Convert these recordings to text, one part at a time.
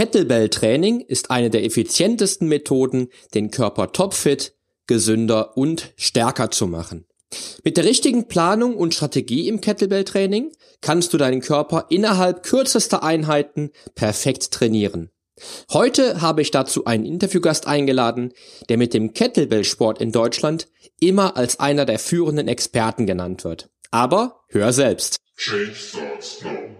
Kettlebell-Training ist eine der effizientesten Methoden, den Körper topfit, gesünder und stärker zu machen. Mit der richtigen Planung und Strategie im Kettlebell-Training kannst du deinen Körper innerhalb kürzester Einheiten perfekt trainieren. Heute habe ich dazu einen Interviewgast eingeladen, der mit dem Kettlebell-Sport in Deutschland immer als einer der führenden Experten genannt wird. Aber hör selbst. Change starts now.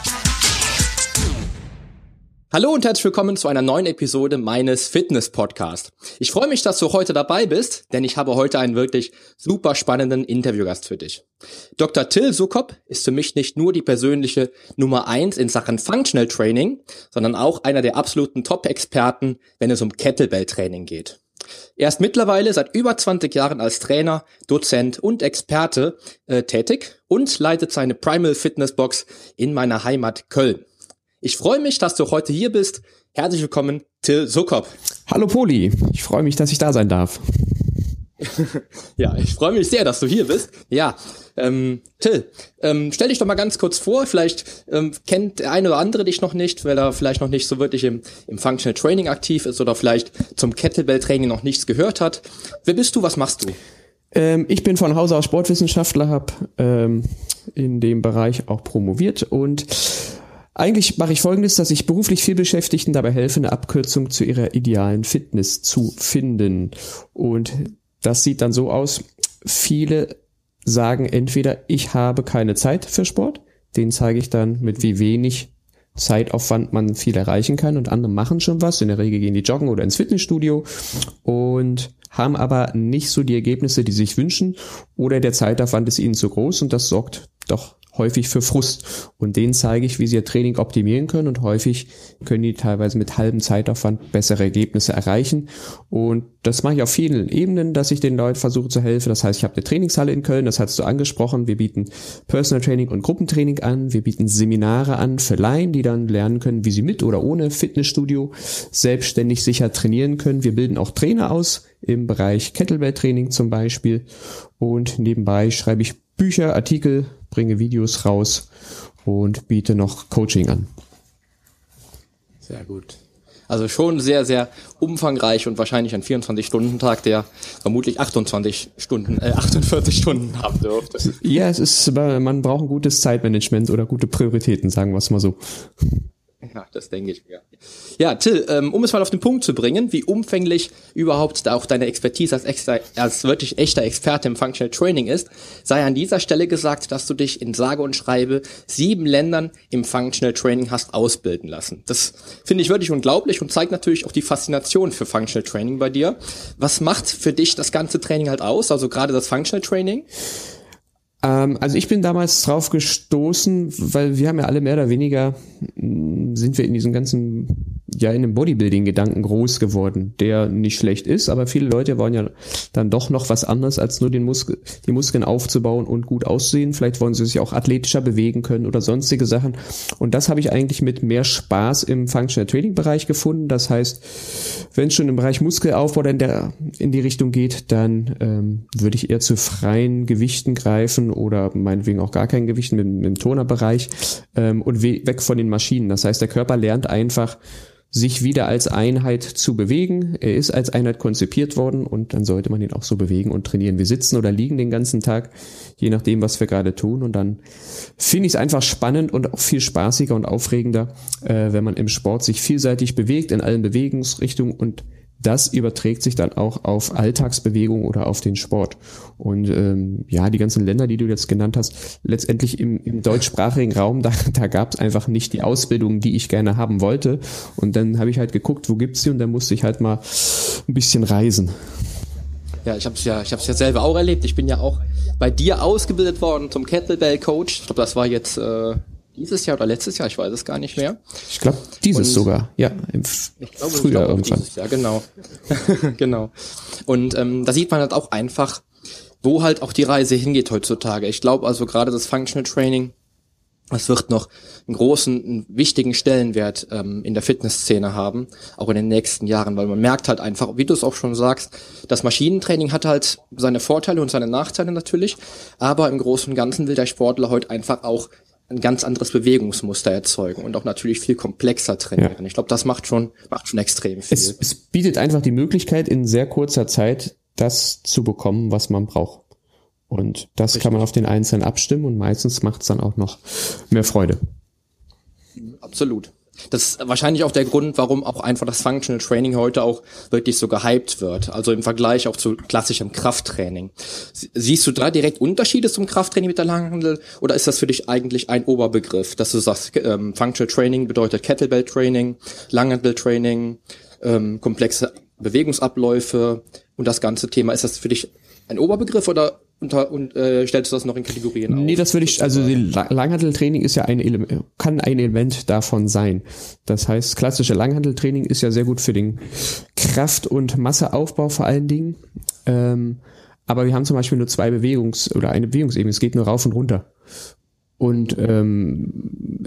Hallo und herzlich willkommen zu einer neuen Episode meines Fitness Podcast. Ich freue mich, dass du heute dabei bist, denn ich habe heute einen wirklich super spannenden Interviewgast für dich. Dr. Till Sukop ist für mich nicht nur die persönliche Nummer eins in Sachen Functional Training, sondern auch einer der absoluten Top-Experten, wenn es um Kettlebell-Training geht. Er ist mittlerweile seit über 20 Jahren als Trainer, Dozent und Experte äh, tätig und leitet seine Primal Fitness Box in meiner Heimat Köln. Ich freue mich, dass du heute hier bist. Herzlich willkommen, Till Sokop. Hallo Poli, ich freue mich, dass ich da sein darf. ja, ich freue mich sehr, dass du hier bist. Ja, ähm, Till, ähm, stell dich doch mal ganz kurz vor. Vielleicht ähm, kennt der eine oder andere dich noch nicht, weil er vielleicht noch nicht so wirklich im, im Functional Training aktiv ist oder vielleicht zum Kettlebell-Training noch nichts gehört hat. Wer bist du? Was machst du? Ähm, ich bin von Hause aus Sportwissenschaftler, habe ähm, in dem Bereich auch promoviert und eigentlich mache ich folgendes, dass ich beruflich viel Beschäftigten dabei helfe, eine Abkürzung zu ihrer idealen Fitness zu finden. Und das sieht dann so aus, viele sagen entweder, ich habe keine Zeit für Sport, den zeige ich dann mit wie wenig Zeitaufwand man viel erreichen kann und andere machen schon was. In der Regel gehen die joggen oder ins Fitnessstudio und haben aber nicht so die Ergebnisse, die sich wünschen oder der Zeitaufwand ist ihnen zu groß und das sorgt doch häufig für Frust. Und denen zeige ich, wie sie ihr Training optimieren können und häufig können die teilweise mit halbem Zeitaufwand bessere Ergebnisse erreichen. Und das mache ich auf vielen Ebenen, dass ich den Leuten versuche zu helfen. Das heißt, ich habe eine Trainingshalle in Köln, das hast du angesprochen. Wir bieten Personal Training und Gruppentraining an. Wir bieten Seminare an für Laien, die dann lernen können, wie sie mit oder ohne Fitnessstudio selbstständig sicher trainieren können. Wir bilden auch Trainer aus im Bereich Kettlebell-Training zum Beispiel. Und nebenbei schreibe ich Bücher, Artikel, bringe Videos raus und biete noch Coaching an. Sehr gut. Also schon sehr, sehr umfangreich und wahrscheinlich ein 24-Stunden-Tag, der vermutlich 28 Stunden, äh, 48 Stunden haben dürfte. Ja, es ist, man braucht ein gutes Zeitmanagement oder gute Prioritäten, sagen wir es mal so. Ja, das denke ich mir. Ja, Till, ähm, um es mal auf den Punkt zu bringen, wie umfänglich überhaupt auch deine Expertise als, extra, als wirklich echter Experte im Functional Training ist, sei an dieser Stelle gesagt, dass du dich in sage und schreibe sieben Ländern im Functional Training hast ausbilden lassen. Das finde ich wirklich unglaublich und zeigt natürlich auch die Faszination für Functional Training bei dir. Was macht für dich das ganze Training halt aus, also gerade das Functional Training? Ähm, also ich bin damals drauf gestoßen, weil wir haben ja alle mehr oder weniger, mm, sind wir in diesem ganzen ja in einem Bodybuilding-Gedanken groß geworden, der nicht schlecht ist, aber viele Leute wollen ja dann doch noch was anderes, als nur den Muskel, die Muskeln aufzubauen und gut aussehen. Vielleicht wollen sie sich auch athletischer bewegen können oder sonstige Sachen. Und das habe ich eigentlich mit mehr Spaß im Functional Training Bereich gefunden. Das heißt, wenn es schon im Bereich Muskelaufbau in, der, in die Richtung geht, dann ähm, würde ich eher zu freien Gewichten greifen oder meinetwegen auch gar kein Gewicht mit, mit dem Tonerbereich ähm, und weg von den Maschinen. Das heißt, der Körper lernt einfach, sich wieder als Einheit zu bewegen. Er ist als Einheit konzipiert worden und dann sollte man ihn auch so bewegen und trainieren. Wir sitzen oder liegen den ganzen Tag, je nachdem, was wir gerade tun. Und dann finde ich es einfach spannend und auch viel spaßiger und aufregender, äh, wenn man im Sport sich vielseitig bewegt, in allen Bewegungsrichtungen und das überträgt sich dann auch auf Alltagsbewegung oder auf den Sport. Und ähm, ja, die ganzen Länder, die du jetzt genannt hast, letztendlich im, im deutschsprachigen Raum, da, da gab es einfach nicht die Ausbildung, die ich gerne haben wollte. Und dann habe ich halt geguckt, wo gibt's sie und dann musste ich halt mal ein bisschen reisen. Ja, ich habe es ja, ich habe ja selber auch erlebt. Ich bin ja auch bei dir ausgebildet worden zum Kettlebell Coach. Ich glaube, das war jetzt äh, dieses Jahr oder letztes Jahr, ich weiß es gar nicht mehr. Ich glaube, dieses und, sogar, ja, im ich glaube, Frühjahr irgendwann. Dieses Jahr, genau. genau. Und ähm, da sieht man halt auch einfach, wo halt auch die Reise hingeht heutzutage. Ich glaube also gerade das Functional Training, das wird noch einen großen, einen wichtigen Stellenwert ähm, in der Fitnessszene haben, auch in den nächsten Jahren, weil man merkt halt einfach, wie du es auch schon sagst, das Maschinentraining hat halt seine Vorteile und seine Nachteile natürlich, aber im Großen und Ganzen will der Sportler heute einfach auch ein ganz anderes Bewegungsmuster erzeugen und auch natürlich viel komplexer trainieren. Ja. Ich glaube, das macht schon, macht schon extrem viel. Es, es bietet einfach die Möglichkeit, in sehr kurzer Zeit das zu bekommen, was man braucht. Und das Richtig. kann man auf den Einzelnen abstimmen und meistens macht es dann auch noch mehr Freude. Absolut. Das ist wahrscheinlich auch der Grund, warum auch einfach das Functional Training heute auch wirklich so gehypt wird. Also im Vergleich auch zu klassischem Krafttraining. Siehst du da direkt Unterschiede zum Krafttraining mit der Langhandel oder ist das für dich eigentlich ein Oberbegriff, dass du sagst, ähm, Functional Training bedeutet Kettlebell Training, Langhandel Training, ähm, komplexe Bewegungsabläufe und das ganze Thema. Ist das für dich ein Oberbegriff oder unter, und äh, stellst du das noch in Kategorien Nee, auf? das würde ich, also die Langhandeltraining ist ja ein Element, kann ein Element davon sein. Das heißt, klassische Langhandeltraining ist ja sehr gut für den Kraft- und Masseaufbau vor allen Dingen. Ähm, aber wir haben zum Beispiel nur zwei Bewegungs- oder eine Bewegungsebene. Es geht nur rauf und runter. Und ähm,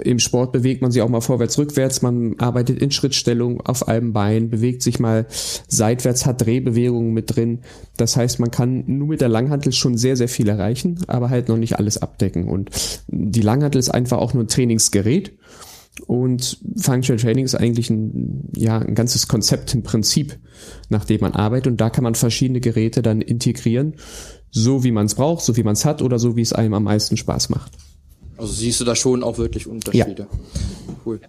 im Sport bewegt man sich auch mal vorwärts, rückwärts. Man arbeitet in Schrittstellung auf einem Bein, bewegt sich mal seitwärts, hat Drehbewegungen mit drin. Das heißt, man kann nur mit der Langhantel schon sehr, sehr viel erreichen, aber halt noch nicht alles abdecken. Und die Langhantel ist einfach auch nur ein Trainingsgerät. Und Functional Training ist eigentlich ein, ja, ein ganzes Konzept, ein Prinzip, nach dem man arbeitet. Und da kann man verschiedene Geräte dann integrieren, so wie man es braucht, so wie man es hat oder so wie es einem am meisten Spaß macht. Also siehst du da schon auch wirklich Unterschiede. Ja. Cool.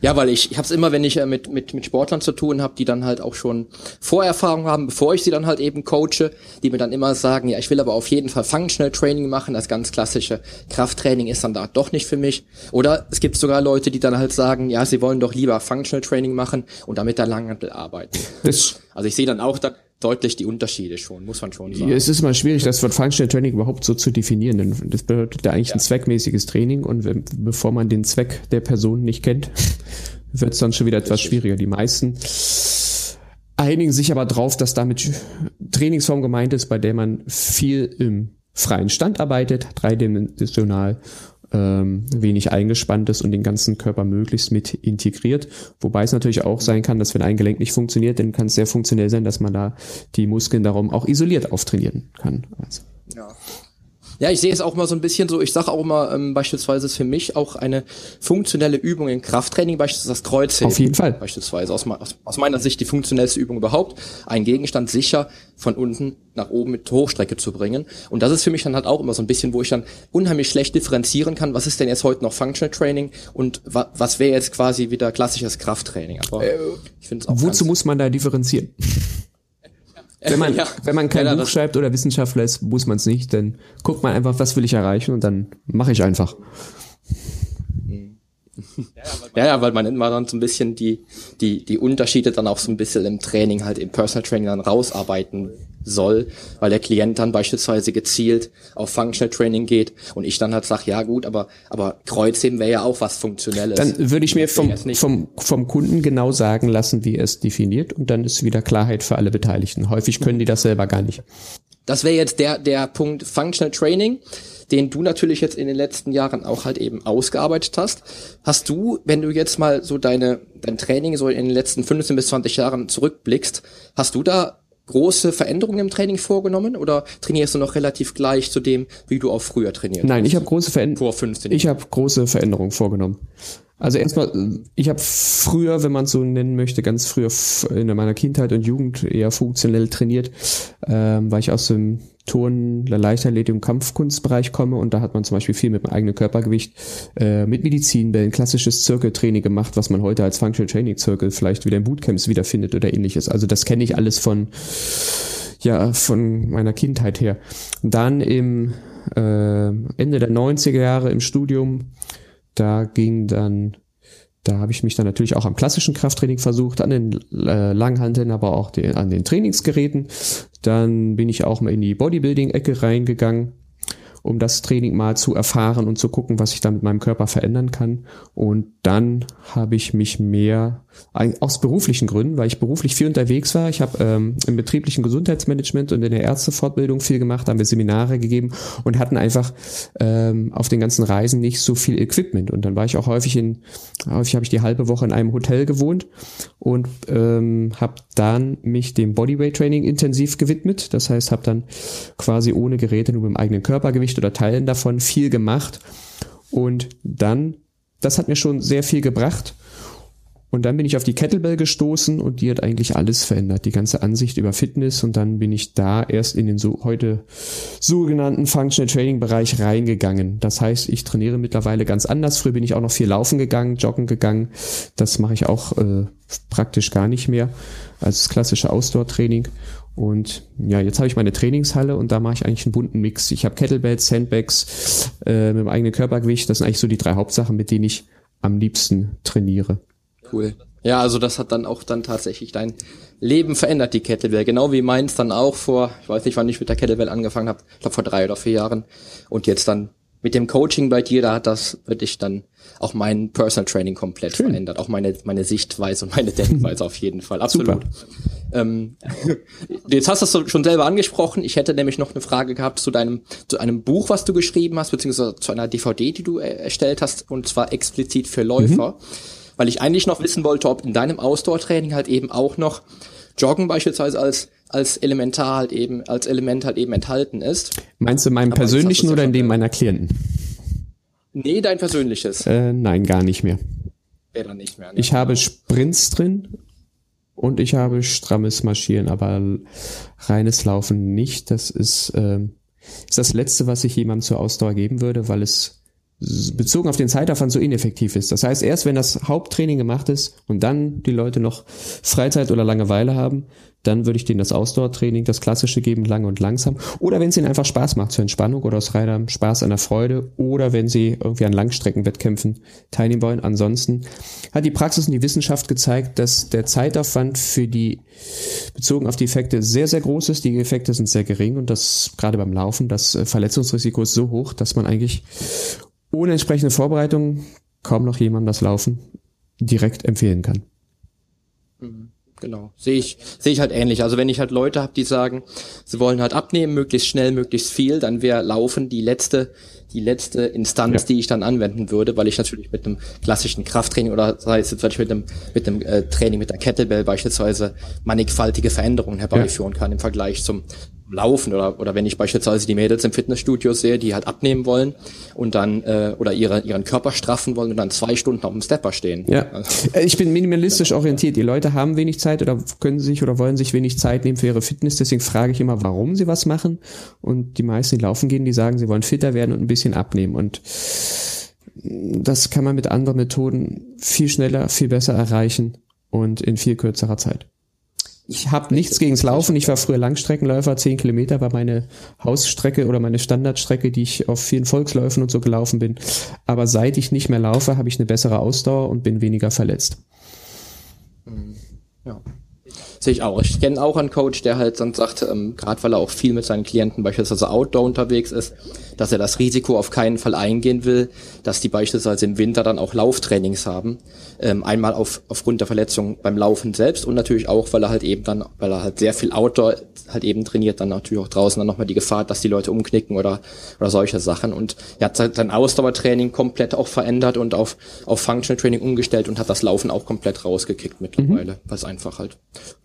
Ja, weil ich, ich habe es immer, wenn ich äh, mit, mit, mit Sportlern zu tun habe, die dann halt auch schon Vorerfahrung haben, bevor ich sie dann halt eben coache, die mir dann immer sagen, ja, ich will aber auf jeden Fall Functional Training machen, das ganz klassische Krafttraining ist dann da doch nicht für mich. Oder es gibt sogar Leute, die dann halt sagen, ja, sie wollen doch lieber Functional Training machen und damit der Langhantel arbeiten. Das also ich sehe dann auch dann deutlich die Unterschiede schon, muss man schon sagen. Es ist mal schwierig, das Wort Functional Training überhaupt so zu definieren, denn das bedeutet ja eigentlich ja. ein zweckmäßiges Training und wenn, bevor man den Zweck der Person nicht kennt, wird es dann schon wieder etwas Richtig. schwieriger. Die meisten einigen sich aber drauf, dass damit Trainingsform gemeint ist, bei der man viel im freien Stand arbeitet, dreidimensional ähm, wenig eingespannt ist und den ganzen Körper möglichst mit integriert. Wobei es natürlich auch sein kann, dass wenn ein Gelenk nicht funktioniert, dann kann es sehr funktionell sein, dass man da die Muskeln darum auch isoliert auftrainieren kann. Also. Ja. Ja, ich sehe es auch mal so ein bisschen so, ich sage auch mal, ähm, beispielsweise ist für mich auch eine funktionelle Übung im Krafttraining, beispielsweise das Kreuzheben. Auf jeden Fall. Beispielsweise aus, aus, aus meiner Sicht die funktionellste Übung überhaupt, einen Gegenstand sicher von unten nach oben mit Hochstrecke zu bringen. Und das ist für mich dann halt auch immer so ein bisschen, wo ich dann unheimlich schlecht differenzieren kann, was ist denn jetzt heute noch Functional Training und wa was wäre jetzt quasi wieder klassisches Krafttraining. Aber äh, ich finde es auch Wozu muss man da differenzieren? Wenn man, ja. wenn man kein ja, Buch schreibt oder Wissenschaftler ist, muss man es nicht. Dann guckt man einfach, was will ich erreichen und dann mache ich einfach. Ja, ja, weil man immer dann so ein bisschen die, die, die Unterschiede dann auch so ein bisschen im Training, halt im Personal Training dann rausarbeiten soll, weil der Klient dann beispielsweise gezielt auf Functional Training geht und ich dann halt sage, ja gut, aber, aber Kreuzheben wäre ja auch was Funktionelles. Dann würde ich mir vom, vom, vom Kunden genau sagen lassen, wie er es definiert und dann ist wieder Klarheit für alle Beteiligten. Häufig können die das selber gar nicht. Das wäre jetzt der, der Punkt Functional Training den du natürlich jetzt in den letzten Jahren auch halt eben ausgearbeitet hast. Hast du, wenn du jetzt mal so deine, dein Training so in den letzten 15 bis 20 Jahren zurückblickst, hast du da große Veränderungen im Training vorgenommen oder trainierst du noch relativ gleich zu dem, wie du auch früher trainiert Nein, ich habe große Veränderungen. Ich habe große Veränderungen vorgenommen. Also erstmal, ich habe früher, wenn man so nennen möchte, ganz früher in meiner Kindheit und Jugend eher funktionell trainiert, ähm, weil ich aus dem Der Leichtathletik Kampfkunstbereich komme und da hat man zum Beispiel viel mit dem eigenen Körpergewicht, äh, mit Medizinbällen, klassisches Zirkeltraining gemacht, was man heute als Functional Training Circle vielleicht wieder in Bootcamps wiederfindet oder ähnliches. Also das kenne ich alles von ja von meiner Kindheit her. Dann im äh, Ende der 90er Jahre im Studium da ging dann, da habe ich mich dann natürlich auch am klassischen Krafttraining versucht, an den äh, Langhanteln, aber auch die, an den Trainingsgeräten. Dann bin ich auch mal in die Bodybuilding-Ecke reingegangen. Um das Training mal zu erfahren und zu gucken, was ich da mit meinem Körper verändern kann. Und dann habe ich mich mehr aus beruflichen Gründen, weil ich beruflich viel unterwegs war. Ich habe ähm, im betrieblichen Gesundheitsmanagement und in der Ärztefortbildung viel gemacht, haben wir Seminare gegeben und hatten einfach ähm, auf den ganzen Reisen nicht so viel Equipment. Und dann war ich auch häufig in, häufig habe ich die halbe Woche in einem Hotel gewohnt und ähm, habe dann mich dem Bodyweight Training intensiv gewidmet. Das heißt, habe dann quasi ohne Geräte nur mit dem eigenen Körpergewicht oder Teilen davon viel gemacht. Und dann, das hat mir schon sehr viel gebracht. Und dann bin ich auf die Kettlebell gestoßen und die hat eigentlich alles verändert, die ganze Ansicht über Fitness. Und dann bin ich da erst in den so heute sogenannten Functional Training Bereich reingegangen. Das heißt, ich trainiere mittlerweile ganz anders. Früher bin ich auch noch viel laufen gegangen, joggen gegangen. Das mache ich auch äh, praktisch gar nicht mehr als klassische Ausdauertraining. Und ja, jetzt habe ich meine Trainingshalle und da mache ich eigentlich einen bunten Mix. Ich habe Kettlebells, Sandbags äh, mit dem eigenen Körpergewicht. Das sind eigentlich so die drei Hauptsachen, mit denen ich am liebsten trainiere. Cool. Ja, also das hat dann auch dann tatsächlich dein Leben verändert, die Kettlebell. Genau wie meins dann auch vor, ich weiß nicht, wann ich mit der Kettlebell angefangen habe, ich glaube vor drei oder vier Jahren. Und jetzt dann mit dem Coaching bei dir, da hat das wirklich dann auch mein Personal Training komplett Schön. verändert. Auch meine, meine Sichtweise und meine Denkweise auf jeden Fall. Absolut. Ähm, jetzt hast du es schon selber angesprochen. Ich hätte nämlich noch eine Frage gehabt zu deinem, zu einem Buch, was du geschrieben hast, beziehungsweise zu einer DVD, die du erstellt hast, und zwar explizit für Läufer. Mhm weil ich eigentlich noch wissen wollte, ob in deinem Ausdauertraining halt eben auch noch Joggen beispielsweise als als Elementar halt eben als Element halt eben enthalten ist. Meinst du meinem persönlichen oder in dem meiner Klienten? Nee, dein persönliches. Äh, nein, gar nicht mehr. Wäre nicht mehr. Ne? Ich habe Sprints drin und ich habe strammes Marschieren, aber reines Laufen nicht. Das ist, äh, ist das Letzte, was ich jemandem zur Ausdauer geben würde, weil es bezogen auf den Zeitaufwand so ineffektiv ist. Das heißt, erst wenn das Haupttraining gemacht ist und dann die Leute noch Freizeit oder Langeweile haben, dann würde ich denen das Ausdauertraining, das klassische geben, lange und langsam. Oder wenn es ihnen einfach Spaß macht zur Entspannung oder aus reiner Spaß an der Freude oder wenn sie irgendwie an Langstreckenwettkämpfen teilnehmen wollen. Ansonsten hat die Praxis und die Wissenschaft gezeigt, dass der Zeitaufwand für die, bezogen auf die Effekte, sehr, sehr groß ist. Die Effekte sind sehr gering und das gerade beim Laufen, das Verletzungsrisiko ist so hoch, dass man eigentlich ohne entsprechende Vorbereitung kaum noch jemandem das Laufen direkt empfehlen kann. Mhm. Genau, sehe ich sehe ich halt ähnlich. Also wenn ich halt Leute habe, die sagen, sie wollen halt abnehmen, möglichst schnell, möglichst viel, dann wäre Laufen die letzte die letzte Instanz, ja. die ich dann anwenden würde, weil ich natürlich mit einem klassischen Krafttraining oder sei es jetzt mit einem mit einem äh, Training mit der Kettlebell beispielsweise mannigfaltige Veränderungen herbeiführen ja. kann im Vergleich zum Laufen oder, oder wenn ich beispielsweise die Mädels im Fitnessstudio sehe, die halt abnehmen wollen und dann äh, oder ihre, ihren Körper straffen wollen und dann zwei Stunden auf dem Stepper stehen. Ja, äh, ich bin minimalistisch orientiert. Die Leute haben wenig Zeit oder können sich oder wollen sich wenig Zeit nehmen für ihre Fitness. Deswegen frage ich immer, warum sie was machen. Und die meisten, die laufen gehen, die sagen, sie wollen fitter werden und ein bisschen abnehmen. Und das kann man mit anderen Methoden viel schneller, viel besser erreichen und in viel kürzerer Zeit. Ich habe nichts gegens Laufen. Ich war früher Langstreckenläufer. Zehn Kilometer war meine Hausstrecke oder meine Standardstrecke, die ich auf vielen Volksläufen und so gelaufen bin. Aber seit ich nicht mehr laufe, habe ich eine bessere Ausdauer und bin weniger verletzt. Mhm. Ja. Sehe ich auch. Ich kenne auch einen Coach, der halt dann sagt, ähm, gerade weil er auch viel mit seinen Klienten beispielsweise Outdoor unterwegs ist, dass er das Risiko auf keinen Fall eingehen will, dass die beispielsweise im Winter dann auch Lauftrainings haben. Ähm, einmal auf, aufgrund der Verletzung beim Laufen selbst und natürlich auch, weil er halt eben dann, weil er halt sehr viel Outdoor halt eben trainiert, dann natürlich auch draußen dann nochmal die Gefahr, dass die Leute umknicken oder, oder solche Sachen. Und er hat sein Ausdauertraining komplett auch verändert und auf, auf Functional Training umgestellt und hat das Laufen auch komplett rausgekickt mittlerweile, mhm. was einfach halt,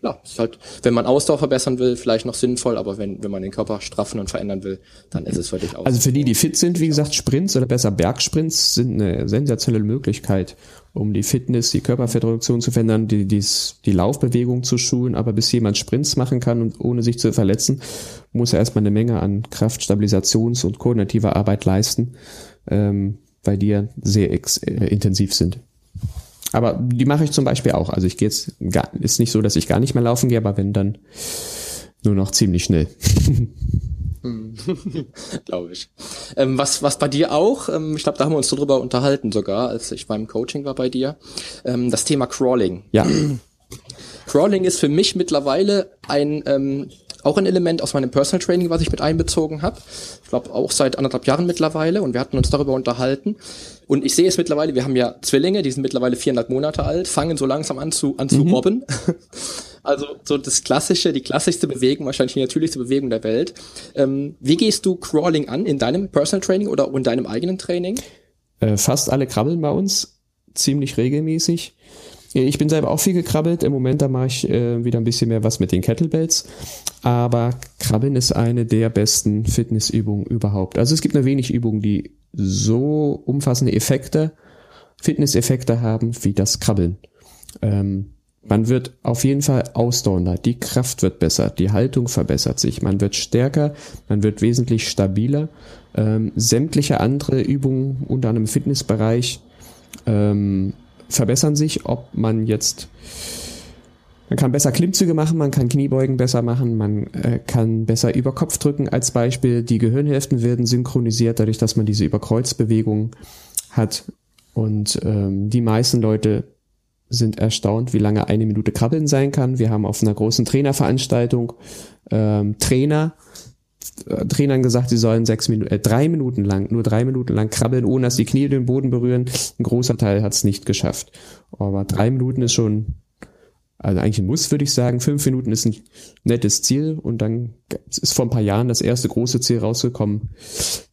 ja, ist halt, wenn man Ausdauer verbessern will, vielleicht noch sinnvoll, aber wenn, wenn man den Körper straffen und verändern will, dann ist es völlig aus. Also für die, die fit sind, wie gesagt, Sprints oder besser Bergsprints sind eine sensationelle Möglichkeit, um die Fitness, die Körperfettreduktion zu verändern, die, die, die Laufbewegung zu schulen. Aber bis jemand Sprints machen kann und ohne sich zu verletzen, muss er erstmal eine Menge an Kraft, Stabilisations- und koordinativer Arbeit leisten, ähm, weil die ja sehr ex äh, intensiv sind. Aber die mache ich zum Beispiel auch. Also ich gehe jetzt gar, ist nicht so, dass ich gar nicht mehr laufen gehe, aber wenn dann nur noch ziemlich schnell. glaube ich. Ähm, was, was bei dir auch, ähm, ich glaube, da haben wir uns so drüber unterhalten sogar, als ich beim Coaching war bei dir, ähm, das Thema Crawling. Ja. Crawling ist für mich mittlerweile ein ähm, auch ein Element aus meinem Personal Training, was ich mit einbezogen habe. Ich glaube auch seit anderthalb Jahren mittlerweile und wir hatten uns darüber unterhalten. Und ich sehe es mittlerweile, wir haben ja Zwillinge, die sind mittlerweile viereinhalb Monate alt, fangen so langsam an zu, an zu mhm. robben. Also so das klassische, die klassischste Bewegung, wahrscheinlich die natürlichste Bewegung der Welt. Ähm, wie gehst du Crawling an in deinem Personal Training oder in deinem eigenen Training? Äh, fast alle krabbeln bei uns ziemlich regelmäßig. Ich bin selber auch viel gekrabbelt. Im Moment, da mache ich äh, wieder ein bisschen mehr was mit den Kettlebells. Aber Krabbeln ist eine der besten Fitnessübungen überhaupt. Also es gibt nur wenig Übungen, die so umfassende Effekte, Fitnesseffekte haben wie das Krabbeln. Ähm, man wird auf jeden Fall ausdauernder, die Kraft wird besser, die Haltung verbessert sich, man wird stärker, man wird wesentlich stabiler. Ähm, sämtliche andere Übungen unter einem Fitnessbereich ähm, verbessern sich, ob man jetzt man kann besser Klimmzüge machen, man kann Kniebeugen besser machen, man äh, kann besser über Kopf drücken als Beispiel. Die Gehirnhälften werden synchronisiert, dadurch, dass man diese Überkreuzbewegung hat. Und ähm, die meisten Leute sind erstaunt, wie lange eine Minute Krabbeln sein kann. Wir haben auf einer großen Trainerveranstaltung ähm, Trainer, äh, Trainern gesagt, sie sollen sechs Minuten, äh, drei Minuten lang, nur drei Minuten lang krabbeln, ohne dass die Knie den Boden berühren. Ein großer Teil hat es nicht geschafft. Aber drei Minuten ist schon also eigentlich ein Muss, würde ich sagen. Fünf Minuten ist ein nettes Ziel und dann ist vor ein paar Jahren das erste große Ziel rausgekommen.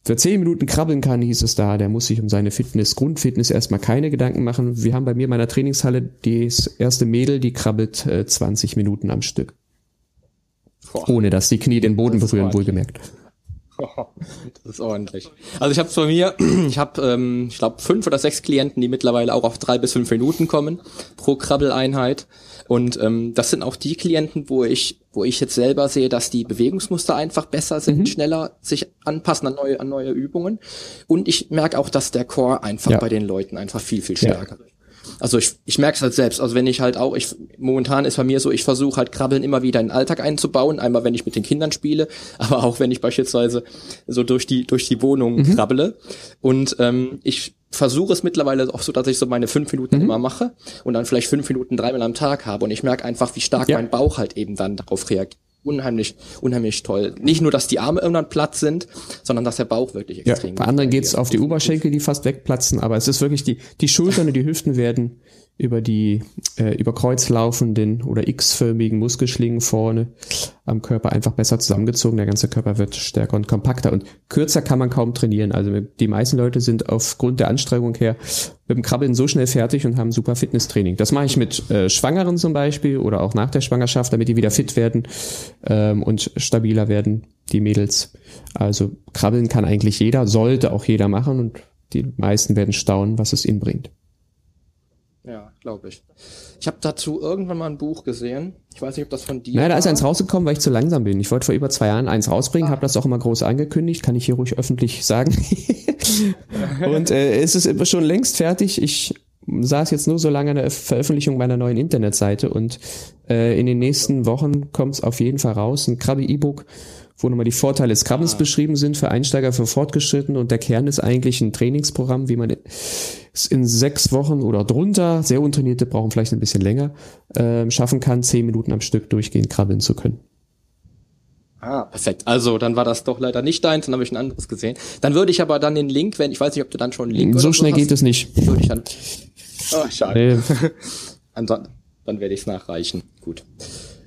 Wer zehn Minuten krabbeln kann, hieß es da, der muss sich um seine Fitness, Grundfitness erstmal keine Gedanken machen. Wir haben bei mir in meiner Trainingshalle das erste Mädel, die krabbelt äh, 20 Minuten am Stück. Boah. Ohne dass die Knie den Boden berühren, wohlgemerkt. Das ist ordentlich. Also ich habe bei mir, ich habe, ähm, ich glaube, fünf oder sechs Klienten, die mittlerweile auch auf drei bis fünf Minuten kommen pro Krabbeleinheit. Und ähm, das sind auch die Klienten, wo ich, wo ich jetzt selber sehe, dass die Bewegungsmuster einfach besser sind, mhm. schneller sich anpassen an neue, an neue Übungen. Und ich merke auch, dass der Core einfach ja. bei den Leuten einfach viel, viel stärker ja. Also ich, ich merke es halt selbst. Also wenn ich halt auch, ich momentan ist bei mir so, ich versuche halt Krabbeln immer wieder in den Alltag einzubauen. Einmal wenn ich mit den Kindern spiele, aber auch wenn ich beispielsweise so durch die durch die Wohnung mhm. krabbele. Und ähm, ich versuche es mittlerweile auch so, dass ich so meine fünf Minuten mhm. immer mache und dann vielleicht fünf Minuten dreimal am Tag habe und ich merke einfach, wie stark ja. mein Bauch halt eben dann darauf reagiert. Unheimlich, unheimlich toll. Nicht nur, dass die Arme irgendwann platt sind, sondern dass der Bauch wirklich extrem. Ja, bei anderen geht's auf die Oberschenkel, die fast wegplatzen, aber es ist wirklich die, die Schultern und die Hüften werden über die äh, über Kreuz laufenden oder x-förmigen Muskelschlingen vorne am Körper einfach besser zusammengezogen. Der ganze Körper wird stärker und kompakter und kürzer kann man kaum trainieren. Also die meisten Leute sind aufgrund der Anstrengung her mit dem Krabbeln so schnell fertig und haben super Fitnesstraining. Das mache ich mit äh, Schwangeren zum Beispiel oder auch nach der Schwangerschaft, damit die wieder fit werden ähm, und stabiler werden, die Mädels. Also krabbeln kann eigentlich jeder, sollte auch jeder machen und die meisten werden staunen, was es ihnen bringt. Glaube ich. Ich habe dazu irgendwann mal ein Buch gesehen. Ich weiß nicht, ob das von dir. Nein, da ist eins rausgekommen, weil ich zu langsam bin. Ich wollte vor über zwei Jahren eins rausbringen, ah. habe das auch immer groß angekündigt, kann ich hier ruhig öffentlich sagen. und äh, es ist schon längst fertig. Ich saß jetzt nur so lange an der Veröffentlichung meiner neuen Internetseite und äh, in den nächsten Wochen kommt es auf jeden Fall raus. Ein Krabbe-E-Book wo nochmal die Vorteile des Krabbens ah. beschrieben sind für Einsteiger, für Fortgeschritten und der Kern ist eigentlich ein Trainingsprogramm, wie man es in sechs Wochen oder drunter, sehr untrainierte brauchen vielleicht ein bisschen länger, äh, schaffen kann, zehn Minuten am Stück durchgehend krabbeln zu können. Ah, perfekt. Also, dann war das doch leider nicht deins, dann habe ich ein anderes gesehen. Dann würde ich aber dann den Link, wenn ich weiß nicht, ob du dann schon einen Link So schnell so geht es nicht. Würde ich dann. Oh, schade. Nee. Ansonsten, dann werde ich es nachreichen. Gut.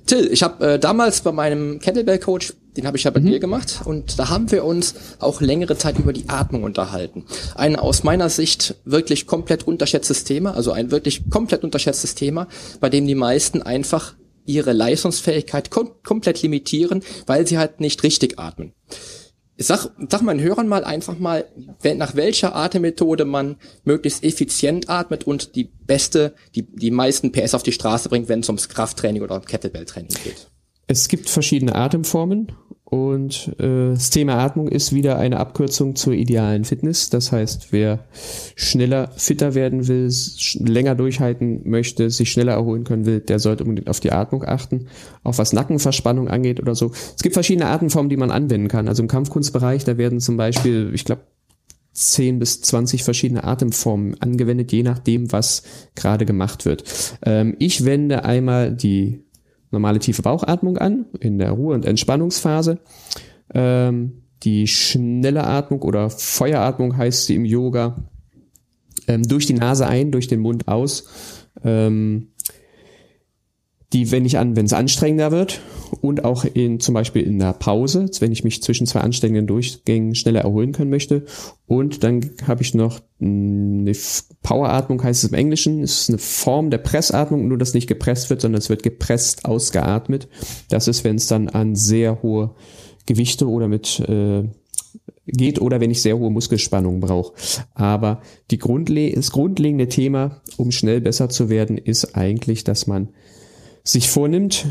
Till, ich habe äh, damals bei meinem Kettlebell-Coach, den habe ich ja bei mhm. dir gemacht, und da haben wir uns auch längere Zeit über die Atmung unterhalten. Ein aus meiner Sicht wirklich komplett unterschätztes Thema, also ein wirklich komplett unterschätztes Thema, bei dem die meisten einfach ihre Leistungsfähigkeit kom komplett limitieren, weil sie halt nicht richtig atmen. Sag, sag meinen Hörern mal einfach mal, nach welcher Atemmethode man möglichst effizient atmet und die beste, die, die meisten PS auf die Straße bringt, wenn es ums Krafttraining oder Kettlebell-Training geht. Es gibt verschiedene Atemformen und äh, das Thema Atmung ist wieder eine Abkürzung zur idealen Fitness. Das heißt, wer schneller fitter werden will, länger durchhalten möchte, sich schneller erholen können will, der sollte unbedingt auf die Atmung achten. Auch was Nackenverspannung angeht oder so. Es gibt verschiedene Atemformen, die man anwenden kann. Also im Kampfkunstbereich, da werden zum Beispiel, ich glaube, 10 bis 20 verschiedene Atemformen angewendet, je nachdem, was gerade gemacht wird. Ähm, ich wende einmal die normale tiefe Bauchatmung an, in der Ruhe- und Entspannungsphase. Ähm, die schnelle Atmung oder Feueratmung heißt sie im Yoga. Ähm, durch die Nase ein, durch den Mund aus. Ähm, die wende ich an, wenn es anstrengender wird und auch in zum Beispiel in der Pause, wenn ich mich zwischen zwei anstrengenden Durchgängen schneller erholen können möchte. Und dann habe ich noch eine Poweratmung, heißt es im Englischen, es ist eine Form der Pressatmung, nur dass nicht gepresst wird, sondern es wird gepresst ausgeatmet. Das ist, wenn es dann an sehr hohe Gewichte oder mit äh, geht oder wenn ich sehr hohe Muskelspannung brauche. Aber die Grundle das grundlegende Thema, um schnell besser zu werden, ist eigentlich, dass man sich vornimmt,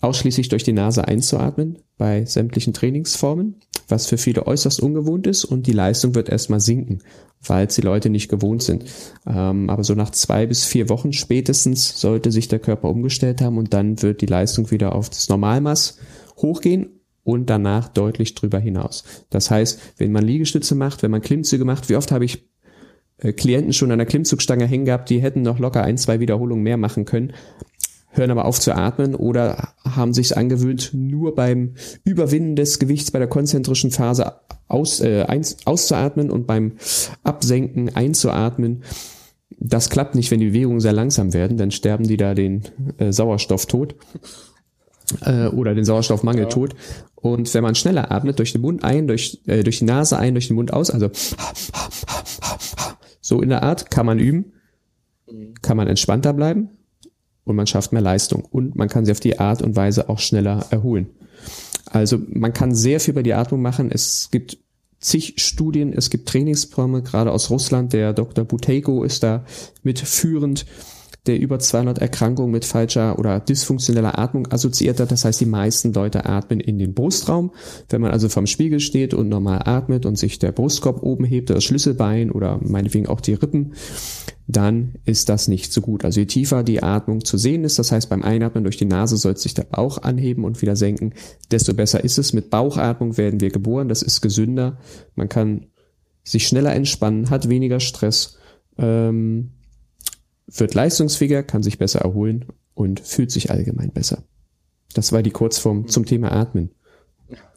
ausschließlich durch die Nase einzuatmen bei sämtlichen Trainingsformen, was für viele äußerst ungewohnt ist und die Leistung wird erstmal sinken, weil es die Leute nicht gewohnt sind. Ähm, aber so nach zwei bis vier Wochen spätestens sollte sich der Körper umgestellt haben und dann wird die Leistung wieder auf das Normalmaß hochgehen und danach deutlich drüber hinaus. Das heißt, wenn man Liegestütze macht, wenn man Klimmzüge macht, wie oft habe ich äh, Klienten schon an der Klimmzugstange hängen gehabt, die hätten noch locker ein, zwei Wiederholungen mehr machen können, hören aber auf zu atmen oder haben sich angewöhnt, nur beim Überwinden des Gewichts bei der konzentrischen Phase aus, äh, ein, auszuatmen und beim Absenken einzuatmen. Das klappt nicht, wenn die Bewegungen sehr langsam werden, dann sterben die da den äh, Sauerstofftod äh, oder den Sauerstoffmangeltod. Ja. Und wenn man schneller atmet, durch den Mund ein, durch, äh, durch die Nase ein, durch den Mund aus, also so in der Art kann man üben, mhm. kann man entspannter bleiben und man schafft mehr Leistung und man kann sie auf die Art und Weise auch schneller erholen. Also man kann sehr viel über die Atmung machen. Es gibt zig Studien, es gibt Trainingsprogramme, gerade aus Russland. Der Dr. Buteyko ist da mitführend der über 200 Erkrankungen mit falscher oder dysfunktioneller Atmung assoziiert hat. Das heißt, die meisten Leute atmen in den Brustraum. Wenn man also vom Spiegel steht und normal atmet und sich der Brustkorb oben hebt, das Schlüsselbein oder meinetwegen auch die Rippen, dann ist das nicht so gut. Also je tiefer die Atmung zu sehen ist, das heißt beim Einatmen durch die Nase soll sich der Bauch anheben und wieder senken, desto besser ist es. Mit Bauchatmung werden wir geboren, das ist gesünder. Man kann sich schneller entspannen, hat weniger Stress. Ähm, wird leistungsfähiger, kann sich besser erholen und fühlt sich allgemein besser. Das war die Kurzform zum Thema Atmen.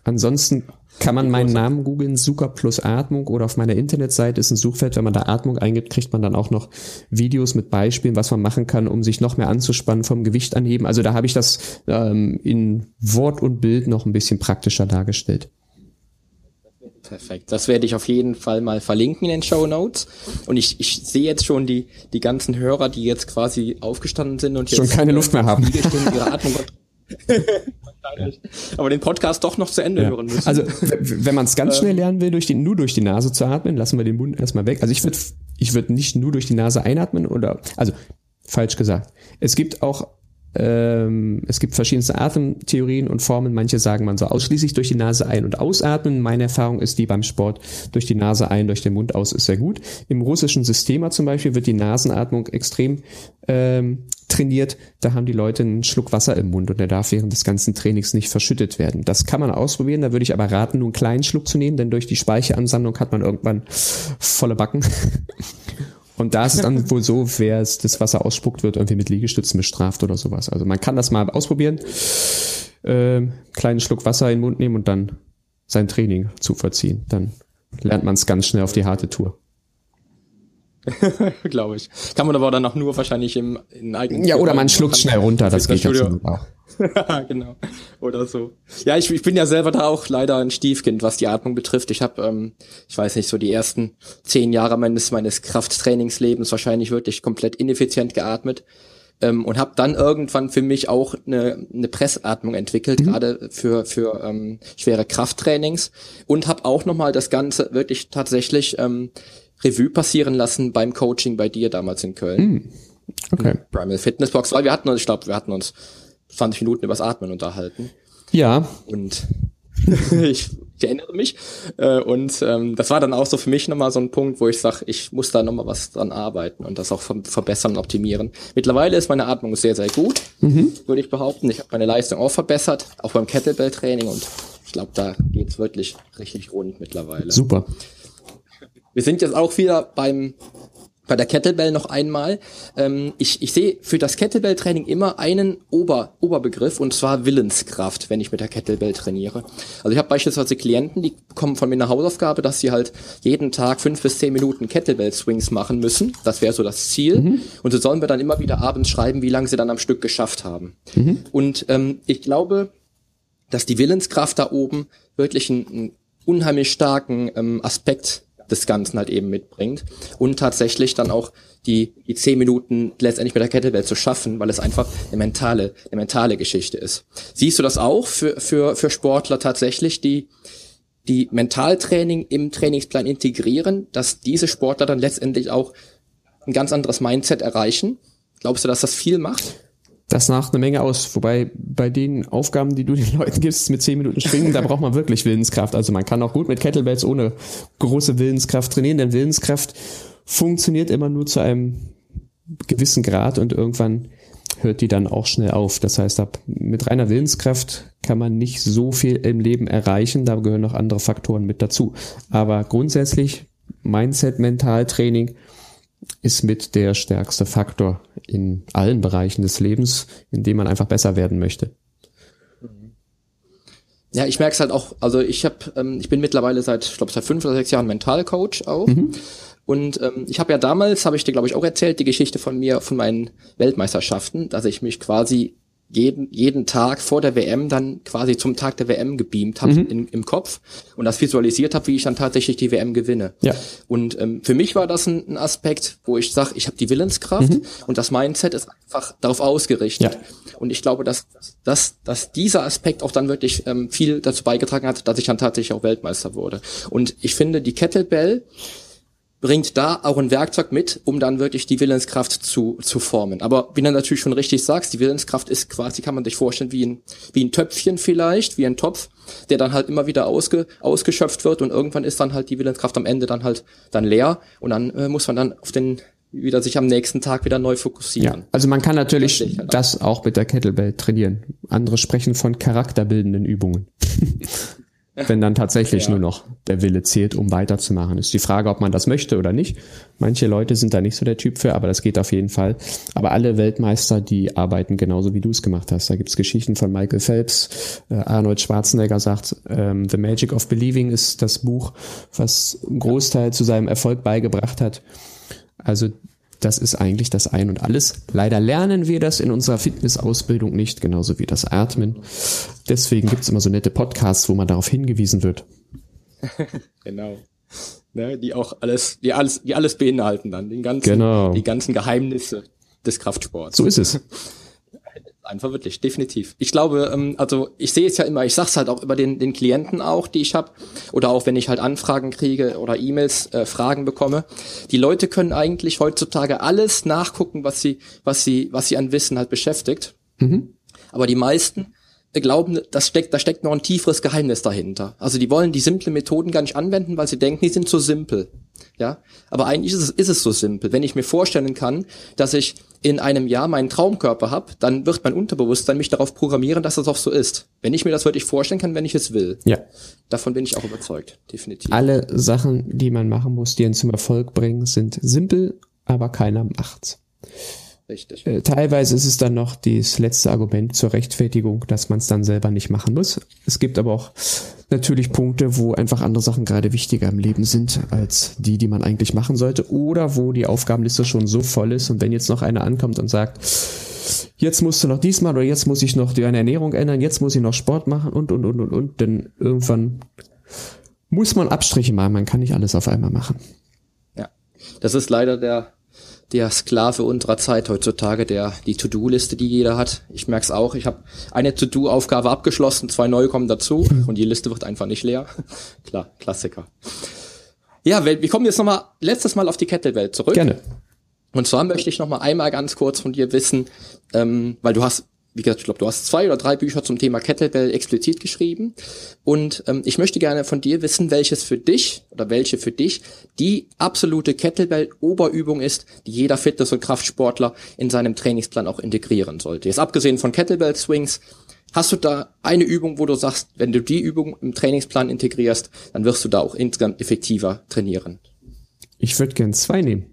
Ansonsten kann man meinen Namen googeln, Suka plus Atmung oder auf meiner Internetseite ist ein Suchfeld, wenn man da Atmung eingibt, kriegt man dann auch noch Videos mit Beispielen, was man machen kann, um sich noch mehr anzuspannen, vom Gewicht anheben. Also da habe ich das ähm, in Wort und Bild noch ein bisschen praktischer dargestellt. Perfekt. Das werde ich auf jeden Fall mal verlinken in den Show Notes. Und ich, ich sehe jetzt schon die, die ganzen Hörer, die jetzt quasi aufgestanden sind und jetzt schon keine Luft mehr haben. ihre Atmung aber den Podcast doch noch zu Ende ja. hören müssen. Also, wenn man es ganz schnell lernen will, durch die, nur durch die Nase zu atmen, lassen wir den Mund erstmal weg. Also ich würde ich würde nicht nur durch die Nase einatmen oder, also falsch gesagt. Es gibt auch ähm, es gibt verschiedenste Atemtheorien und Formen. Manche sagen, man soll ausschließlich durch die Nase ein- und ausatmen. Meine Erfahrung ist die beim Sport durch die Nase ein, durch den Mund aus ist sehr gut. Im russischen Systema zum Beispiel wird die Nasenatmung extrem ähm, trainiert. Da haben die Leute einen Schluck Wasser im Mund und der darf während des ganzen Trainings nicht verschüttet werden. Das kann man ausprobieren. Da würde ich aber raten, nur einen kleinen Schluck zu nehmen, denn durch die Speicheransammlung hat man irgendwann volle Backen. Und da ist es dann wohl so, wer es das Wasser ausspuckt, wird irgendwie mit Liegestützen bestraft oder sowas. Also man kann das mal ausprobieren. Ähm, kleinen Schluck Wasser in den Mund nehmen und dann sein Training zu verziehen. Dann lernt man es ganz schnell auf die harte Tour. Glaube ich. Kann man aber dann auch nur wahrscheinlich im in eigenen Ja, oder man schluckt schnell runter, das geht ja auch. genau. Oder so. Ja, ich, ich bin ja selber da auch leider ein Stiefkind, was die Atmung betrifft. Ich habe, ähm, ich weiß nicht, so die ersten zehn Jahre meines meines Krafttrainingslebens wahrscheinlich wirklich komplett ineffizient geatmet ähm, und habe dann irgendwann für mich auch eine, eine Pressatmung entwickelt, mhm. gerade für für ähm, schwere Krafttrainings und habe auch noch mal das Ganze wirklich tatsächlich ähm, Revue passieren lassen beim Coaching bei dir damals in Köln. Mhm. Okay. Primal Fitness Box, weil wir hatten uns, ich glaube, wir hatten uns 20 Minuten übers Atmen unterhalten. Ja. Und ich, ich erinnere mich. Äh, und ähm, das war dann auch so für mich nochmal so ein Punkt, wo ich sage, ich muss da nochmal was dran arbeiten und das auch verbessern, optimieren. Mittlerweile ist meine Atmung sehr, sehr gut, mhm. würde ich behaupten. Ich habe meine Leistung auch verbessert, auch beim Kettlebell-Training und ich glaube, da geht's wirklich richtig rund mittlerweile. Super. Wir sind jetzt auch wieder beim bei der Kettlebell noch einmal. Ähm, ich, ich sehe für das Kettlebell-Training immer einen Ober, Oberbegriff und zwar Willenskraft, wenn ich mit der Kettlebell trainiere. Also ich habe beispielsweise Klienten, die bekommen von mir eine Hausaufgabe, dass sie halt jeden Tag fünf bis zehn Minuten Kettlebell-Swings machen müssen. Das wäre so das Ziel. Mhm. Und so sollen wir dann immer wieder abends schreiben, wie lange sie dann am Stück geschafft haben. Mhm. Und ähm, ich glaube, dass die Willenskraft da oben wirklich einen, einen unheimlich starken ähm, Aspekt des Ganzen halt eben mitbringt und tatsächlich dann auch die, die zehn Minuten letztendlich mit der Kettlebell zu schaffen, weil es einfach eine mentale, eine mentale Geschichte ist. Siehst du das auch für, für, für Sportler tatsächlich, die, die Mentaltraining im Trainingsplan integrieren, dass diese Sportler dann letztendlich auch ein ganz anderes Mindset erreichen? Glaubst du, dass das viel macht? Das macht eine Menge aus. Wobei bei den Aufgaben, die du den Leuten gibst, mit zehn Minuten springen, da braucht man wirklich Willenskraft. Also man kann auch gut mit Kettlebells ohne große Willenskraft trainieren, denn Willenskraft funktioniert immer nur zu einem gewissen Grad und irgendwann hört die dann auch schnell auf. Das heißt, ab, mit reiner Willenskraft kann man nicht so viel im Leben erreichen. Da gehören noch andere Faktoren mit dazu. Aber grundsätzlich Mindset, Mentaltraining ist mit der stärkste Faktor in allen Bereichen des Lebens, in dem man einfach besser werden möchte. Ja, ich merke es halt auch, also ich habe, ähm, ich bin mittlerweile seit, ich glaube seit fünf oder sechs Jahren Mentalcoach auch. Mhm. Und ähm, ich habe ja damals, habe ich dir glaube ich auch erzählt, die Geschichte von mir, von meinen Weltmeisterschaften, dass ich mich quasi jeden, jeden Tag vor der WM dann quasi zum Tag der WM gebeamt habe mhm. im Kopf und das visualisiert habe, wie ich dann tatsächlich die WM gewinne. Ja. Und ähm, für mich war das ein, ein Aspekt, wo ich sage, ich habe die Willenskraft mhm. und das Mindset ist einfach darauf ausgerichtet. Ja. Und ich glaube, dass, dass, dass dieser Aspekt auch dann wirklich ähm, viel dazu beigetragen hat, dass ich dann tatsächlich auch Weltmeister wurde. Und ich finde, die Kettlebell bringt da auch ein Werkzeug mit, um dann wirklich die Willenskraft zu, zu formen. Aber wie du natürlich schon richtig sagst, die Willenskraft ist quasi, kann man sich vorstellen, wie ein, wie ein Töpfchen vielleicht, wie ein Topf, der dann halt immer wieder ausge, ausgeschöpft wird und irgendwann ist dann halt die Willenskraft am Ende dann halt dann leer und dann äh, muss man dann auf den wieder sich am nächsten Tag wieder neu fokussieren. Ja, also man kann natürlich das, halt das auch mit der Kettlebell trainieren. Andere sprechen von charakterbildenden Übungen. wenn dann tatsächlich ja. nur noch der Wille zählt, um weiterzumachen. Ist die Frage, ob man das möchte oder nicht. Manche Leute sind da nicht so der Typ für, aber das geht auf jeden Fall. Aber alle Weltmeister, die arbeiten genauso, wie du es gemacht hast. Da gibt's Geschichten von Michael Phelps. Äh, Arnold Schwarzenegger sagt, ähm, The Magic of Believing ist das Buch, was einen Großteil zu seinem Erfolg beigebracht hat. Also das ist eigentlich das Ein und Alles. Leider lernen wir das in unserer Fitnessausbildung nicht, genauso wie das Atmen. Deswegen gibt's immer so nette Podcasts, wo man darauf hingewiesen wird. genau. Ne, die auch alles, die alles, die alles beinhalten dann, den ganzen, genau. die ganzen Geheimnisse des Kraftsports. So ist es. Einfach wirklich, definitiv. Ich glaube, ähm, also ich sehe es ja immer, ich sag's halt auch über den, den Klienten auch, die ich habe, oder auch wenn ich halt Anfragen kriege oder E-Mails, äh, Fragen bekomme. Die Leute können eigentlich heutzutage alles nachgucken, was sie, was sie, was sie an Wissen halt beschäftigt. Mhm. Aber die meisten glauben, das steckt, da steckt noch ein tieferes Geheimnis dahinter. Also die wollen die simple Methoden gar nicht anwenden, weil sie denken, die sind zu simpel. Ja, aber eigentlich ist es, ist es so simpel. Wenn ich mir vorstellen kann, dass ich in einem Jahr meinen Traumkörper habe, dann wird mein Unterbewusstsein mich darauf programmieren, dass das auch so ist. Wenn ich mir das wirklich vorstellen kann, wenn ich es will. Ja. Davon bin ich auch überzeugt, definitiv. Alle Sachen, die man machen muss, die einen zum Erfolg bringen, sind simpel, aber keiner macht's. Richtig. Äh, teilweise ist es dann noch das letzte Argument zur Rechtfertigung, dass man es dann selber nicht machen muss. Es gibt aber auch natürlich Punkte, wo einfach andere Sachen gerade wichtiger im Leben sind als die, die man eigentlich machen sollte. Oder wo die Aufgabenliste schon so voll ist und wenn jetzt noch einer ankommt und sagt, jetzt musst du noch diesmal oder jetzt muss ich noch deine Ernährung ändern, jetzt muss ich noch Sport machen und, und, und, und, und, denn irgendwann muss man Abstriche machen. Man kann nicht alles auf einmal machen. Ja, das ist leider der der Sklave unserer Zeit heutzutage, der die To-Do-Liste, die jeder hat. Ich merk's auch, ich habe eine To-Do-Aufgabe abgeschlossen, zwei neue kommen dazu und die Liste wird einfach nicht leer. Klar, Klassiker. Ja, wir kommen jetzt nochmal letztes Mal auf die Kettlebell zurück. Gerne. Und zwar möchte ich nochmal einmal ganz kurz von dir wissen, ähm, weil du hast wie gesagt, ich glaube, du hast zwei oder drei Bücher zum Thema Kettlebell explizit geschrieben. Und ähm, ich möchte gerne von dir wissen, welches für dich oder welche für dich die absolute Kettlebell-Oberübung ist, die jeder Fitness- und Kraftsportler in seinem Trainingsplan auch integrieren sollte. Jetzt abgesehen von Kettlebell-Swings, hast du da eine Übung, wo du sagst, wenn du die Übung im Trainingsplan integrierst, dann wirst du da auch insgesamt effektiver trainieren? Ich würde gern zwei nehmen.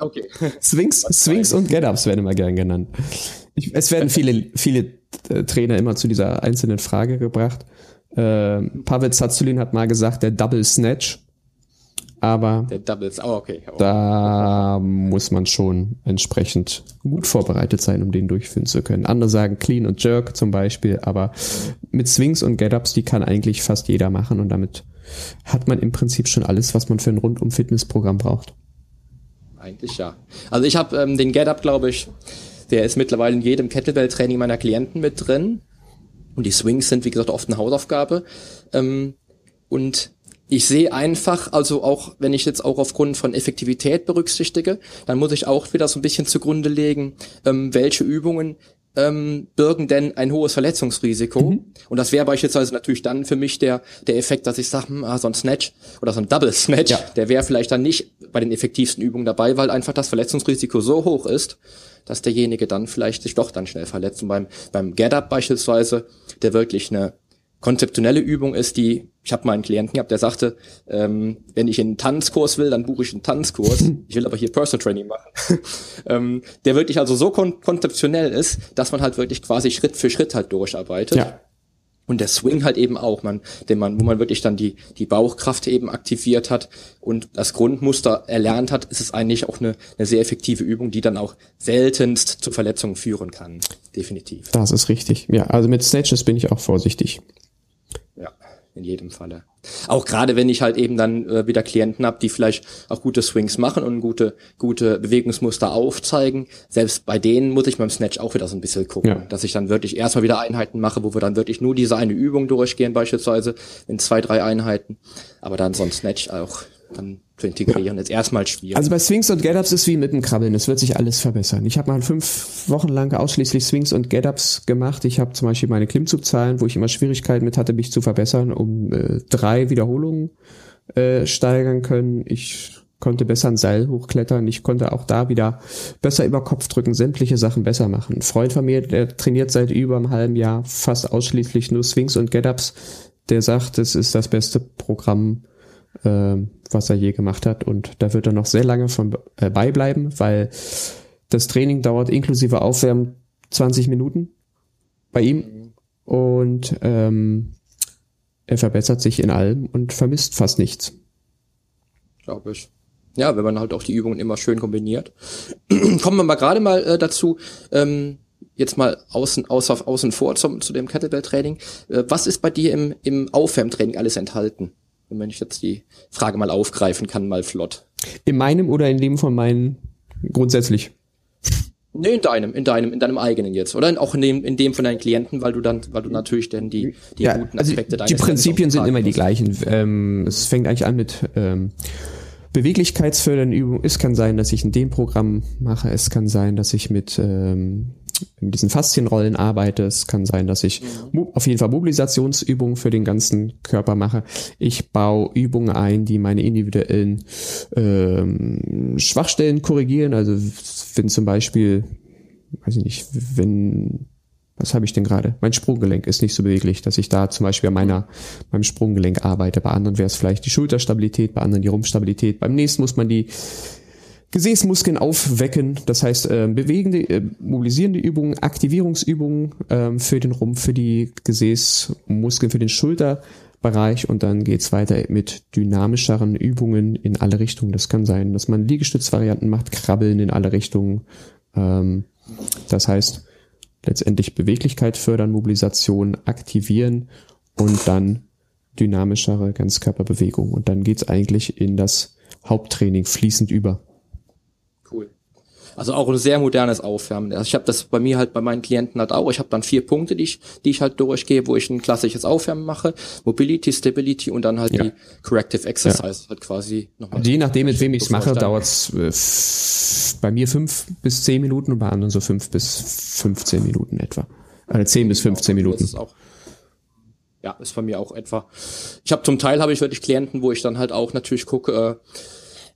Okay. Swings, Swings und Get-Ups werden immer gern genannt. Ich, es werden viele, viele äh, Trainer immer zu dieser einzelnen Frage gebracht. Äh, Pavel Zazulin hat mal gesagt, der Double Snatch. Aber der Doubles, oh, okay. Oh. da muss man schon entsprechend gut vorbereitet sein, um den durchführen zu können. Andere sagen Clean und Jerk zum Beispiel, aber mit Swings und Get-Ups, die kann eigentlich fast jeder machen und damit hat man im Prinzip schon alles, was man für ein Rundum-Fitnessprogramm braucht. Eigentlich ja. Also ich habe ähm, den Get-Up, glaube ich, der ist mittlerweile in jedem Kettlebell-Training meiner Klienten mit drin. Und die Swings sind, wie gesagt, oft eine Hausaufgabe. Ähm, und ich sehe einfach, also auch wenn ich jetzt auch aufgrund von Effektivität berücksichtige, dann muss ich auch wieder so ein bisschen zugrunde legen, ähm, welche Übungen ähm, birgen denn ein hohes Verletzungsrisiko. Mhm. Und das wäre beispielsweise natürlich dann für mich der, der Effekt, dass ich sage, hm, ah, so ein Snatch oder so ein Double Snatch, ja. der wäre vielleicht dann nicht bei den effektivsten Übungen dabei, weil einfach das Verletzungsrisiko so hoch ist, dass derjenige dann vielleicht sich doch dann schnell verletzt. Und beim, beim Get-Up beispielsweise, der wirklich eine konzeptionelle Übung ist, die, ich habe mal einen Klienten gehabt, der sagte, ähm, wenn ich einen Tanzkurs will, dann buche ich einen Tanzkurs. Ich will aber hier Personal Training machen. ähm, der wirklich also so kon konzeptionell ist, dass man halt wirklich quasi Schritt für Schritt halt durcharbeitet. Ja. Und der Swing halt eben auch, man, den man, wo man wirklich dann die, die Bauchkraft eben aktiviert hat und das Grundmuster erlernt hat, ist es eigentlich auch eine, eine sehr effektive Übung, die dann auch seltenst zu Verletzungen führen kann. Definitiv. Das ist richtig. Ja, also mit Snatches bin ich auch vorsichtig in jedem Falle. Auch gerade wenn ich halt eben dann äh, wieder Klienten habe, die vielleicht auch gute Swings machen und gute gute Bewegungsmuster aufzeigen, selbst bei denen muss ich beim Snatch auch wieder so ein bisschen gucken, ja. dass ich dann wirklich erstmal wieder Einheiten mache, wo wir dann wirklich nur diese eine Übung durchgehen beispielsweise in zwei drei Einheiten, aber dann so ein Snatch auch dann zu integrieren, ist erstmal schwierig. Also bei Swings und Get-Ups ist wie mit dem Krabbeln, es wird sich alles verbessern. Ich habe mal fünf Wochen lang ausschließlich Swings und Get-Ups gemacht. Ich habe zum Beispiel meine Klimmzugzahlen, wo ich immer Schwierigkeiten mit hatte, mich zu verbessern, um äh, drei Wiederholungen äh, steigern können. Ich konnte besser ein Seil hochklettern. Ich konnte auch da wieder besser über Kopf drücken, sämtliche Sachen besser machen. Ein Freund von mir, der trainiert seit über einem halben Jahr fast ausschließlich nur Swings und Get-Ups. Der sagt, es ist das beste Programm, äh, was er je gemacht hat. Und da wird er noch sehr lange von äh, beibleiben, weil das Training dauert inklusive Aufwärmen 20 Minuten bei ihm. Und ähm, er verbessert sich in allem und vermisst fast nichts. Glaube ich. Ja, wenn man halt auch die Übungen immer schön kombiniert. Kommen wir mal gerade mal äh, dazu, ähm, jetzt mal außen, außer, außen vor zum, zu dem Kettlebell-Training. Äh, was ist bei dir im, im Aufwärmtraining alles enthalten? Wenn ich jetzt die Frage mal aufgreifen kann, mal flott. In meinem oder in dem von meinen grundsätzlich? Nee, in deinem, in deinem, in deinem eigenen jetzt, oder? Auch in dem, in dem von deinen Klienten, weil du dann, weil du natürlich dann die, die ja, guten also Aspekte also Die Prinzipien sind immer die gleichen. Ähm, es fängt eigentlich an mit ähm, beweglichkeitsfördernden Übungen. Es kann sein, dass ich in dem Programm mache. Es kann sein, dass ich mit ähm, mit diesen Faszienrollen arbeite. Es kann sein, dass ich mhm. auf jeden Fall Mobilisationsübungen für den ganzen Körper mache. Ich baue Übungen ein, die meine individuellen ähm, Schwachstellen korrigieren. Also wenn zum Beispiel, weiß ich nicht, wenn was habe ich denn gerade? Mein Sprunggelenk ist nicht so beweglich, dass ich da zum Beispiel an meiner, meinem Sprunggelenk arbeite. Bei anderen wäre es vielleicht die Schulterstabilität, bei anderen die Rumpfstabilität. Beim nächsten muss man die Gesäßmuskeln aufwecken, das heißt äh, bewegende, äh, mobilisierende Übungen, Aktivierungsübungen äh, für den Rumpf, für die Gesäßmuskeln, für den Schulterbereich und dann geht's weiter mit dynamischeren Übungen in alle Richtungen. Das kann sein, dass man Liegestützvarianten macht, Krabbeln in alle Richtungen. Ähm, das heißt letztendlich Beweglichkeit fördern, Mobilisation aktivieren und dann dynamischere Ganzkörperbewegungen. Und dann geht's eigentlich in das Haupttraining fließend über. Also auch ein sehr modernes Aufwärmen. Also ich habe das bei mir halt bei meinen Klienten halt auch. Ich habe dann vier Punkte, die ich, die ich halt durchgehe, wo ich ein klassisches Aufwärmen mache. Mobility, Stability und dann halt ja. die Corrective Exercise ja. halt quasi nochmal. Je nachdem, mit wem ich es mache, dauert es äh, bei mir fünf bis zehn Minuten und bei anderen so fünf bis 15 Minuten etwa. Also zehn bis 15 genau, Minuten. Auch, ja, ist bei mir auch etwa. Ich habe zum Teil habe ich wirklich Klienten, wo ich dann halt auch natürlich gucke, äh,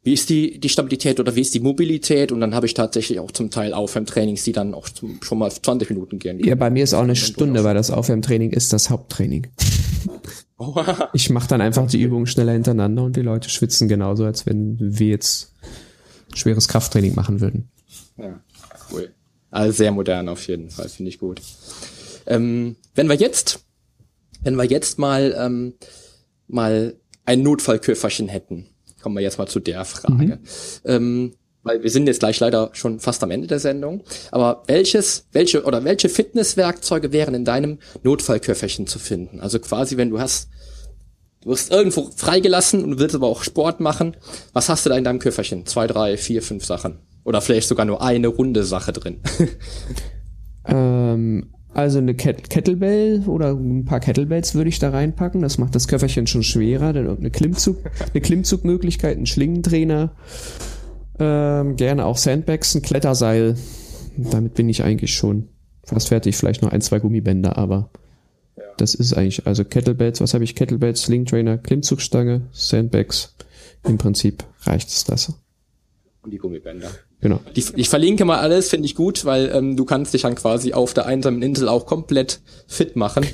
wie ist die, die Stabilität oder wie ist die Mobilität und dann habe ich tatsächlich auch zum Teil Aufwärmtrainings, die dann auch zum, schon mal 20 Minuten gehen. Ja, bei mir ist auch eine Stunde, weil das Aufwärmtraining ist das Haupttraining. ich mache dann einfach die Übungen schneller hintereinander und die Leute schwitzen genauso, als wenn wir jetzt schweres Krafttraining machen würden. Ja, cool. Also sehr modern auf jeden Fall, finde ich gut. Ähm, wenn wir jetzt, wenn wir jetzt mal ähm, mal ein Notfallköfferchen hätten, kommen wir jetzt mal zu der Frage. Mhm. Ähm, weil wir sind jetzt gleich leider schon fast am Ende der Sendung. Aber welches, welche oder welche Fitnesswerkzeuge wären in deinem Notfallköfferchen zu finden? Also quasi, wenn du hast, du wirst irgendwo freigelassen und willst aber auch Sport machen, was hast du da in deinem Köfferchen? Zwei, drei, vier, fünf Sachen. Oder vielleicht sogar nur eine runde Sache drin. ähm, also eine Kettlebell oder ein paar Kettlebells würde ich da reinpacken. Das macht das Köfferchen schon schwerer. Dann eine Klimmzug, eine Klimmzugmöglichkeit, ein Schlingentrainer, ähm, gerne auch Sandbags, ein Kletterseil. Damit bin ich eigentlich schon fast fertig. Vielleicht noch ein, zwei Gummibänder, aber ja. das ist eigentlich, also Kettlebells, was habe ich? Kettlebells, Slingtrainer, Klimmzugstange, Sandbags. Im Prinzip reicht es das. Und die Gummibänder. Genau. Die, ich verlinke mal alles, finde ich gut, weil ähm, du kannst dich dann quasi auf der einsamen Insel auch komplett fit machen.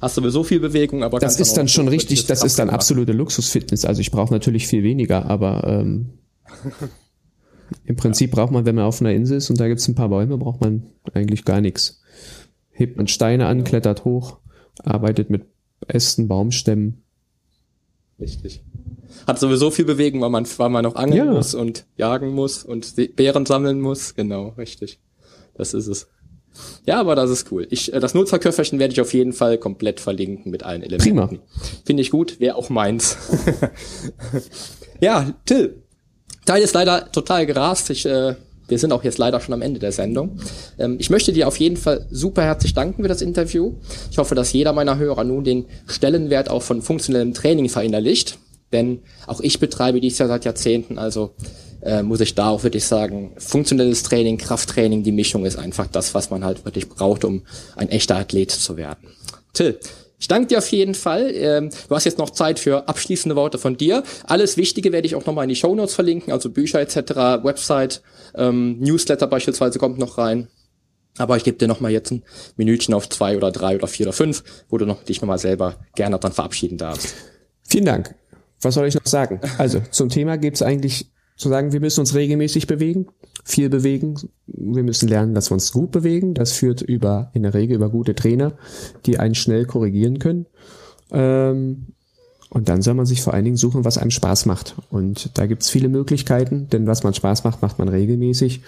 Hast sowieso viel Bewegung, aber das ist dann, dann schon richtig. Das ist dann absolute Luxusfitness. Also ich brauche natürlich viel weniger, aber ähm, im Prinzip ja. braucht man, wenn man auf einer Insel ist und da gibt's ein paar Bäume, braucht man eigentlich gar nichts. Hebt man Steine an, ja. klettert hoch, arbeitet mit Ästen, Baumstämmen. Richtig hat sowieso viel Bewegung, weil man, weil man noch angeln ja. muss und jagen muss und Beeren sammeln muss. Genau, richtig. Das ist es. Ja, aber das ist cool. Ich, äh, das Nutzerköfferchen werde ich auf jeden Fall komplett verlinken mit allen Elementen. Prima. Finde ich gut, wäre auch meins. ja, Till. Teil ist leider total gerast. Ich, äh, wir sind auch jetzt leider schon am Ende der Sendung. Ähm, ich möchte dir auf jeden Fall super herzlich danken für das Interview. Ich hoffe, dass jeder meiner Hörer nun den Stellenwert auch von funktionellem Training verinnerlicht. Denn auch ich betreibe dies ja seit Jahrzehnten, also äh, muss ich da auch wirklich sagen, funktionelles Training, Krafttraining, die Mischung ist einfach das, was man halt wirklich braucht, um ein echter Athlet zu werden. Till, ich danke dir auf jeden Fall. Ähm, du hast jetzt noch Zeit für abschließende Worte von dir. Alles Wichtige werde ich auch nochmal in die Show Notes verlinken, also Bücher etc., Website, ähm, Newsletter beispielsweise kommt noch rein. Aber ich gebe dir nochmal jetzt ein Minütchen auf zwei oder drei oder vier oder fünf, wo du noch, dich nochmal selber gerne dann verabschieden darfst. Vielen Dank was soll ich noch sagen? Also zum Thema gibt es eigentlich zu sagen, wir müssen uns regelmäßig bewegen, viel bewegen. Wir müssen lernen, dass wir uns gut bewegen. Das führt über in der Regel über gute Trainer, die einen schnell korrigieren können. Ähm, und dann soll man sich vor allen Dingen suchen, was einem Spaß macht. Und da gibt es viele Möglichkeiten, denn was man Spaß macht, macht man regelmäßig.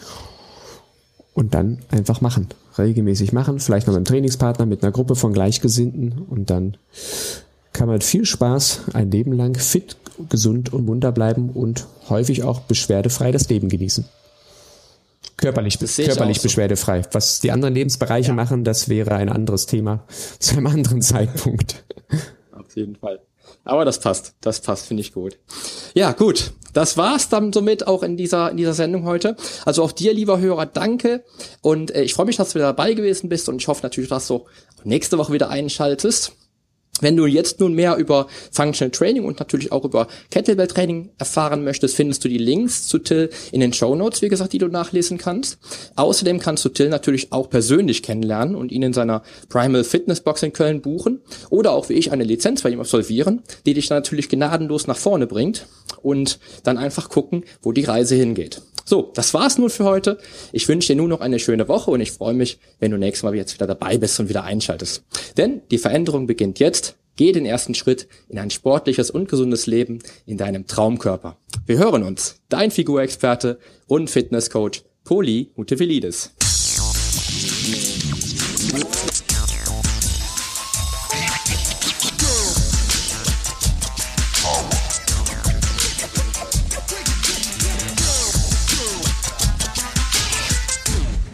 Und dann einfach machen. Regelmäßig machen, vielleicht noch mit einem Trainingspartner, mit einer Gruppe von Gleichgesinnten und dann kann man mit viel Spaß ein Leben lang fit, gesund und munter bleiben und häufig auch beschwerdefrei das Leben genießen. Körperlich, körperlich so. beschwerdefrei. Was die anderen Lebensbereiche ja. machen, das wäre ein anderes Thema zu einem anderen Zeitpunkt. Auf jeden Fall. Aber das passt. Das passt, finde ich gut. Ja, gut. Das war's dann somit auch in dieser, in dieser Sendung heute. Also auch dir, lieber Hörer, danke. Und äh, ich freue mich, dass du wieder dabei gewesen bist und ich hoffe natürlich, dass du nächste Woche wieder einschaltest. Wenn du jetzt nun mehr über Functional Training und natürlich auch über Kettlebell Training erfahren möchtest, findest du die Links zu Till in den Show Notes, wie gesagt, die du nachlesen kannst. Außerdem kannst du Till natürlich auch persönlich kennenlernen und ihn in seiner Primal Fitness Box in Köln buchen oder auch wie ich eine Lizenz bei ihm absolvieren, die dich dann natürlich gnadenlos nach vorne bringt und dann einfach gucken, wo die Reise hingeht. So, das war's nun für heute. Ich wünsche dir nun noch eine schöne Woche und ich freue mich, wenn du nächstes Mal jetzt wieder dabei bist und wieder einschaltest. Denn die Veränderung beginnt jetzt. Geh den ersten Schritt in ein sportliches und gesundes Leben in deinem Traumkörper. Wir hören uns. Dein Figurexperte und Fitnesscoach Poli Mutevelidis.